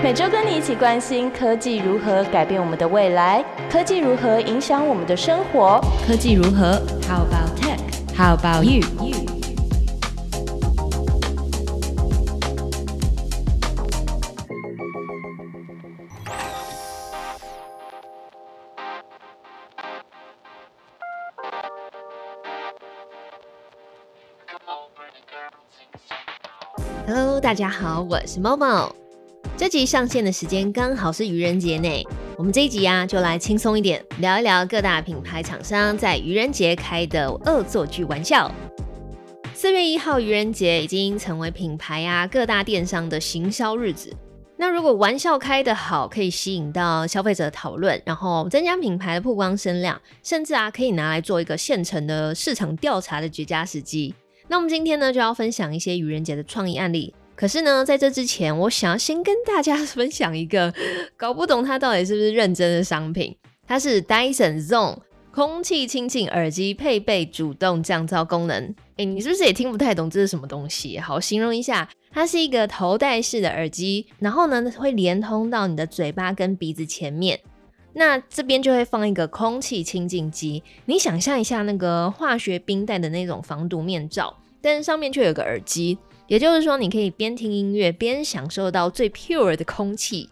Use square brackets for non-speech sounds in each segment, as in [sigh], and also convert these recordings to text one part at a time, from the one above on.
每周跟你一起关心科技如何改变我们的未来，科技如何影响我们的生活，科技如何？How about tech? How about you? Hello，大家好，我是 Momo。这集上线的时间刚好是愚人节呢，我们这一集呀就来轻松一点，聊一聊各大品牌厂商在愚人节开的恶作剧玩笑。四月一号愚人节已经成为品牌啊各大电商的行销日子。那如果玩笑开得好，可以吸引到消费者讨论，然后增加品牌的曝光声量，甚至啊可以拿来做一个现成的市场调查的绝佳时机。那我们今天呢就要分享一些愚人节的创意案例。可是呢，在这之前，我想要先跟大家分享一个 [laughs] 搞不懂它到底是不是认真的商品。它是 Dyson Zone 空气清净耳机，配备主动降噪功能。诶，你是不是也听不太懂这是什么东西？好，形容一下，它是一个头戴式的耳机，然后呢会连通到你的嘴巴跟鼻子前面，那这边就会放一个空气清净机。你想象一下那个化学冰袋的那种防毒面罩，但是上面却有个耳机。也就是说，你可以边听音乐边享受到最 pure 的空气。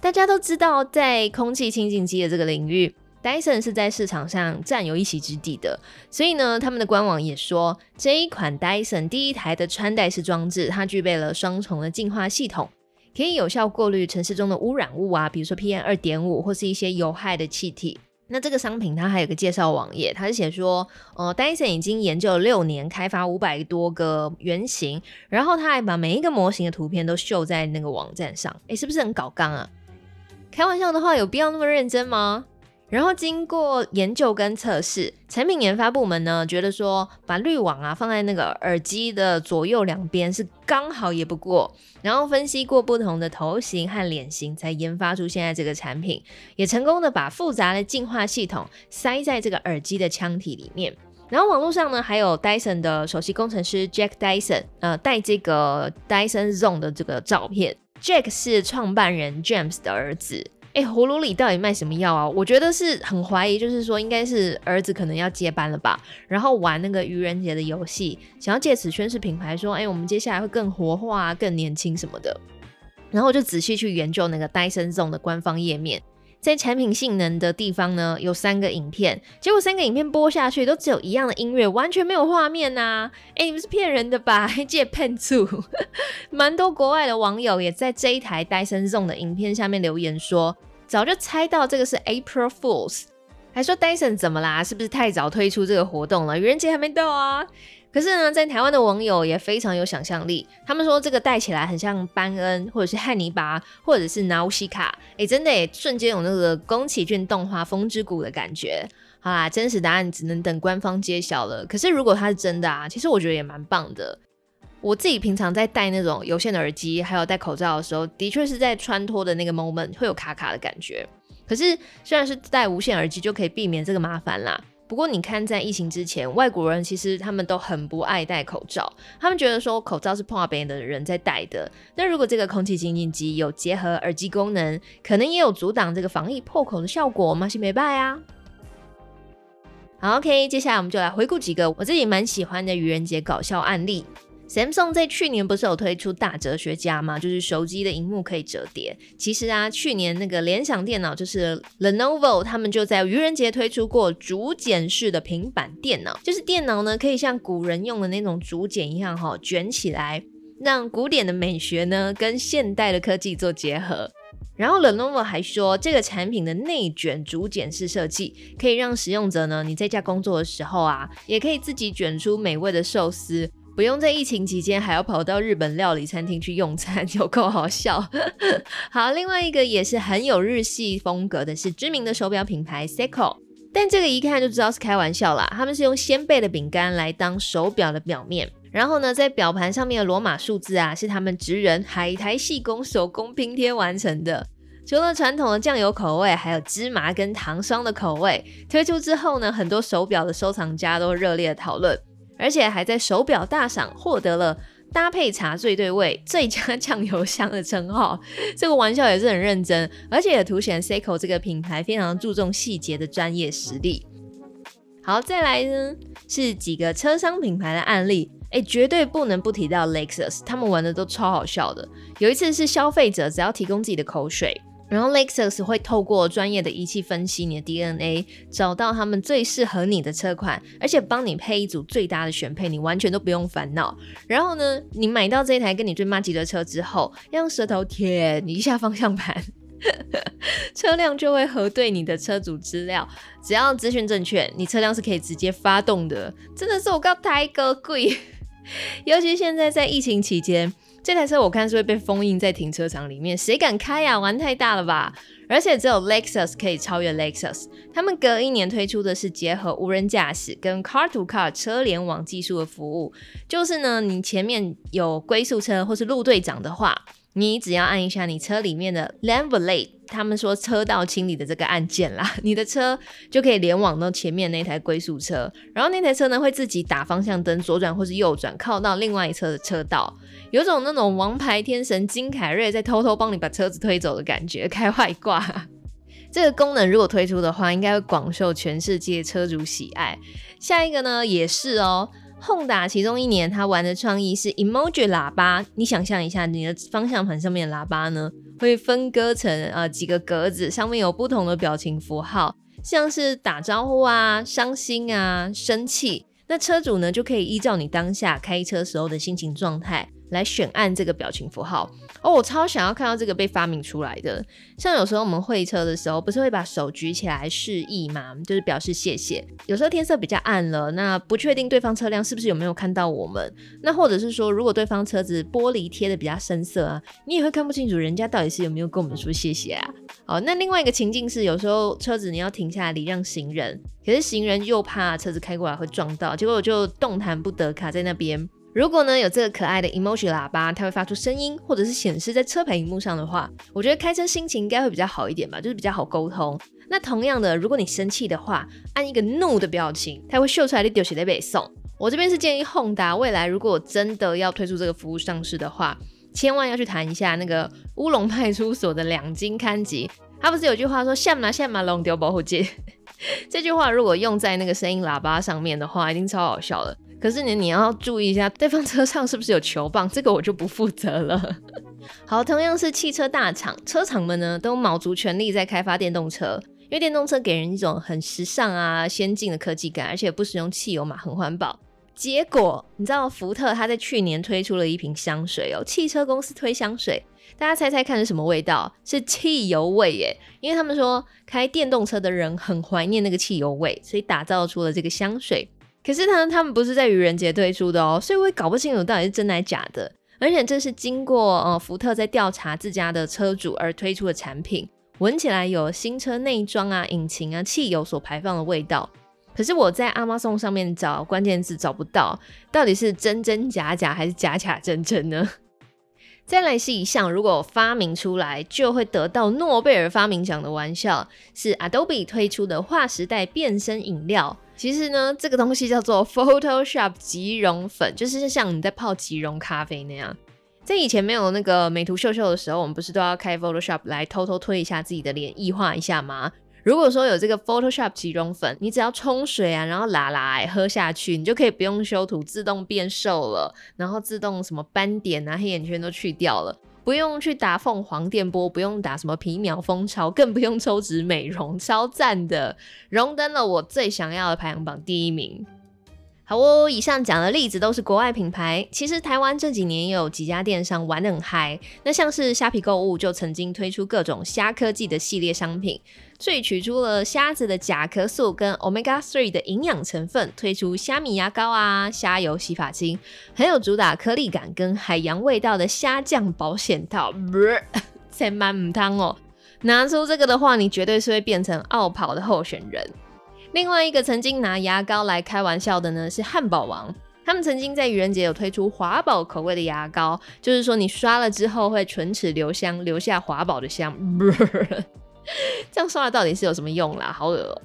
大家都知道，在空气清净机的这个领域，Dyson 是在市场上占有一席之地的。所以呢，他们的官网也说，这一款 Dyson 第一台的穿戴式装置，它具备了双重的净化系统，可以有效过滤城市中的污染物啊，比如说 PM 二点五或是一些有害的气体。那这个商品它还有个介绍网页，它是写说，呃，Dyson 已经研究了六年，开发五百多个原型，然后他还把每一个模型的图片都秀在那个网站上，诶，是不是很搞纲啊？开玩笑的话，有必要那么认真吗？然后经过研究跟测试，产品研发部门呢觉得说，把滤网啊放在那个耳机的左右两边是刚好也不过。然后分析过不同的头型和脸型，才研发出现在这个产品，也成功的把复杂的净化系统塞在这个耳机的腔体里面。然后网络上呢还有 Dyson 的首席工程师 Jack Dyson，呃，带这个 Dyson Zone 的这个照片。Jack 是创办人 James 的儿子。哎，葫芦里到底卖什么药啊？我觉得是很怀疑，就是说应该是儿子可能要接班了吧，然后玩那个愚人节的游戏，想要借此宣示品牌，说哎，我们接下来会更活化、更年轻什么的。然后我就仔细去研究那个 Dyson Zone 的官方页面，在产品性能的地方呢，有三个影片，结果三个影片播下去都只有一样的音乐，完全没有画面呐！哎，你们是骗人的吧？[laughs] 借骗醋！[laughs] 蛮多国外的网友也在这一台 Dyson Zone 的影片下面留言说。早就猜到这个是 April Fools，还说 Dyson 怎么啦？是不是太早推出这个活动了？愚人节还没到啊！可是呢，在台湾的网友也非常有想象力，他们说这个戴起来很像班恩，或者是汉尼拔，或者是纳西卡，哎，真的也，瞬间有那个宫崎骏动画《风之谷》的感觉。好啦，真实答案只能等官方揭晓了。可是如果它是真的啊，其实我觉得也蛮棒的。我自己平常在戴那种有线的耳机，还有戴口罩的时候，的确是在穿脱的那个 moment 会有卡卡的感觉。可是虽然是戴无线耳机就可以避免这个麻烦啦。不过你看，在疫情之前，外国人其实他们都很不爱戴口罩，他们觉得说口罩是碰到别人的人在戴的。那如果这个空气清净机有结合耳机功能，可能也有阻挡这个防疫破口的效果吗？是没拜啊。好，OK，接下来我们就来回顾几个我自己蛮喜欢的愚人节搞笑案例。Samsung 在去年不是有推出大哲学家吗？就是手机的荧幕可以折叠。其实啊，去年那个联想电脑就是 Lenovo，他们就在愚人节推出过竹简式的平板电脑，就是电脑呢可以像古人用的那种竹简一样哈卷起来，让古典的美学呢跟现代的科技做结合。然后 Lenovo 还说，这个产品的内卷竹简式设计可以让使用者呢，你在家工作的时候啊，也可以自己卷出美味的寿司。不用在疫情期间还要跑到日本料理餐厅去用餐，有够好笑。[laughs] 好，另外一个也是很有日系风格的，是知名的手表品牌 Seiko，但这个一看就知道是开玩笑啦。他们是用鲜贝的饼干来当手表的表面，然后呢，在表盘上面的罗马数字啊，是他们职人海苔细工手工拼贴完成的。除了传统的酱油口味，还有芝麻跟糖霜的口味。推出之后呢，很多手表的收藏家都热烈讨论。而且还在手表大赏获得了搭配茶最对味，最佳酱油香的称号。这个玩笑也是很认真，而且也凸显 Seiko 这个品牌非常注重细节的专业实力。好，再来呢是几个车商品牌的案例，哎，绝对不能不提到 Lexus，他们玩的都超好笑的。有一次是消费者只要提供自己的口水。然后 Lexus 会透过专业的仪器分析你的 DNA，找到他们最适合你的车款，而且帮你配一组最搭的选配，你完全都不用烦恼。然后呢，你买到这一台跟你最妈吉的车之后，要用舌头舔一下方向盘，[laughs] 车辆就会核对你的车主资料，只要资讯正确，你车辆是可以直接发动的。真的是我告太哥贵，[laughs] 尤其现在在疫情期间。这台车我看是会被封印在停车场里面，谁敢开呀？玩太大了吧！而且只有 Lexus 可以超越 Lexus，他们隔一年推出的是结合无人驾驶跟 Car to Car 车联网技术的服务，就是呢，你前面有龟速车或是路队长的话。你只要按一下你车里面的 Lane Valet，他们说车道清理的这个按键啦，[laughs] 你的车就可以联网到前面那台龟速车，然后那台车呢会自己打方向灯，左转或是右转，靠到另外一侧的车道，有种那种王牌天神金凯瑞在偷偷帮你把车子推走的感觉，开外挂。[laughs] 这个功能如果推出的话，应该会广受全世界车主喜爱。下一个呢也是哦。轰达其中一年，他玩的创意是 emoji 喇叭。你想象一下，你的方向盘上面的喇叭呢，会分割成呃几个格子，上面有不同的表情符号，像是打招呼啊、伤心啊、生气。那车主呢，就可以依照你当下开车时候的心情状态。来选按这个表情符号哦，我超想要看到这个被发明出来的。像有时候我们会车的时候，不是会把手举起来示意吗？就是表示谢谢。有时候天色比较暗了，那不确定对方车辆是不是有没有看到我们。那或者是说，如果对方车子玻璃贴的比较深色啊，你也会看不清楚人家到底是有没有跟我们说谢谢啊。好，那另外一个情境是，有时候车子你要停下来礼让行人，可是行人又怕车子开过来会撞到，结果我就动弹不得，卡在那边。如果呢有这个可爱的 emoji 喇叭，它会发出声音，或者是显示在车牌荧幕上的话，我觉得开车心情应该会比较好一点吧，就是比较好沟通。那同样的，如果你生气的话，按一个怒的表情，它会秀出来的丢鞋在背送。我这边是建议 Honda 未来如果真的要推出这个服务上市的话，千万要去谈一下那个乌龙派出所的两金刊集。他不是有句话说“下马下马龙丢保护戒”，[laughs] 这句话如果用在那个声音喇叭上面的话，一定超好笑的。可是你你要注意一下，对方车上是不是有球棒？这个我就不负责了。[laughs] 好，同样是汽车大厂，车厂们呢都卯足全力在开发电动车，因为电动车给人一种很时尚啊、先进的科技感，而且不使用汽油嘛，很环保。结果你知道福特他在去年推出了一瓶香水哦，汽车公司推香水，大家猜猜看是什么味道？是汽油味耶！因为他们说开电动车的人很怀念那个汽油味，所以打造出了这个香水。可是呢，他们不是在愚人节推出的哦，所以我也搞不清楚到底是真还是假的。而且这是经过呃福特在调查自家的车主而推出的产品，闻起来有新车内装啊、引擎啊、汽油所排放的味道。可是我在 Amazon 上面找关键字找不到，到底是真真假假还是假假真真呢？再来是一项如果发明出来就会得到诺贝尔发明奖的玩笑，是 Adobe 推出的划时代变身饮料。其实呢，这个东西叫做 Photoshop 即溶粉，就是像你在泡即溶咖啡那样。在以前没有那个美图秀秀的时候，我们不是都要开 Photoshop 来偷偷推一下自己的脸，异化一下吗？如果说有这个 Photoshop 即溶粉，你只要冲水啊，然后拉拉喝下去，你就可以不用修图，自动变瘦了，然后自动什么斑点啊、黑眼圈都去掉了。不用去打凤凰电波，不用打什么皮秒蜂巢，更不用抽脂美容，超赞的，荣登了我最想要的排行榜第一名。好哦，以上讲的例子都是国外品牌，其实台湾这几年有几家电商玩得很嗨。那像是虾皮购物就曾经推出各种虾科技的系列商品，萃取出了虾子的甲壳素跟 omega three 的营养成分，推出虾米牙膏啊、虾油洗发精，很有主打颗粒感跟海洋味道的虾酱保险套。不是，在满唔汤哦，拿出这个的话，你绝对是会变成奥跑的候选人。另外一个曾经拿牙膏来开玩笑的呢，是汉堡王。他们曾经在愚人节有推出华宝口味的牙膏，就是说你刷了之后会唇齿留香，留下华宝的香。[laughs] 这样刷了到底是有什么用啦？好恶哦！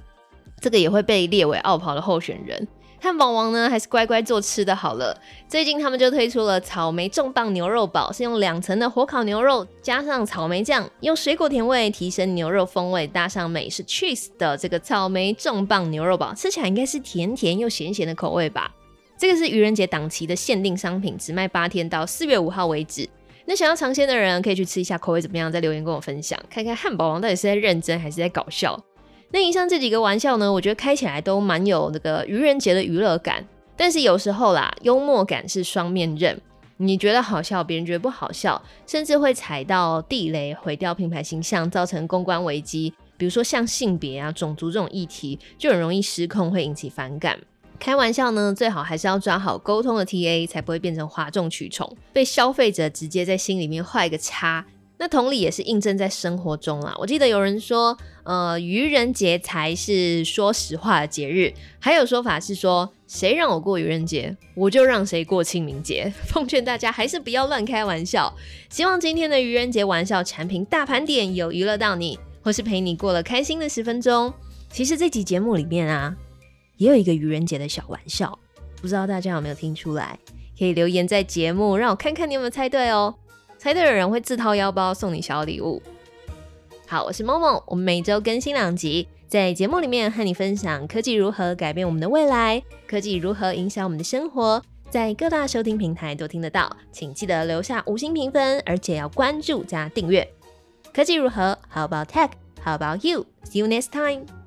这个也会被列为奥跑的候选人。汉堡王呢，还是乖乖做吃的好了。最近他们就推出了草莓重磅牛肉堡，是用两层的火烤牛肉，加上草莓酱，用水果甜味提升牛肉风味，搭上美式 cheese 的这个草莓重磅牛肉堡，吃起来应该是甜甜又咸咸的口味吧。这个是愚人节档期的限定商品，只卖八天，到四月五号为止。那想要尝鲜的人可以去吃一下，口味怎么样？在留言跟我分享，看看汉堡王到底是在认真还是在搞笑。那以上这几个玩笑呢，我觉得开起来都蛮有那个愚人节的娱乐感，但是有时候啦，幽默感是双面刃。你觉得好笑，别人觉得不好笑，甚至会踩到地雷，毁掉品牌形象，造成公关危机。比如说像性别啊、种族这种议题，就很容易失控，会引起反感。开玩笑呢，最好还是要抓好沟通的 TA，才不会变成哗众取宠，被消费者直接在心里面画一个叉。那同理也是印证在生活中啦。我记得有人说，呃，愚人节才是说实话的节日。还有说法是说，谁让我过愚人节，我就让谁过清明节。[laughs] 奉劝大家还是不要乱开玩笑。希望今天的愚人节玩笑产品大盘点有娱乐到你，或是陪你过了开心的十分钟。其实这集节目里面啊，也有一个愚人节的小玩笑，不知道大家有没有听出来？可以留言在节目，让我看看你有没有猜对哦。猜对的人会自掏腰包送你小礼物。好，我是萌萌，我们每周更新两集，在节目里面和你分享科技如何改变我们的未来，科技如何影响我们的生活，在各大收听平台都听得到，请记得留下五星评分，而且要关注加订阅。科技如何？How about tech? How about you? See you next time.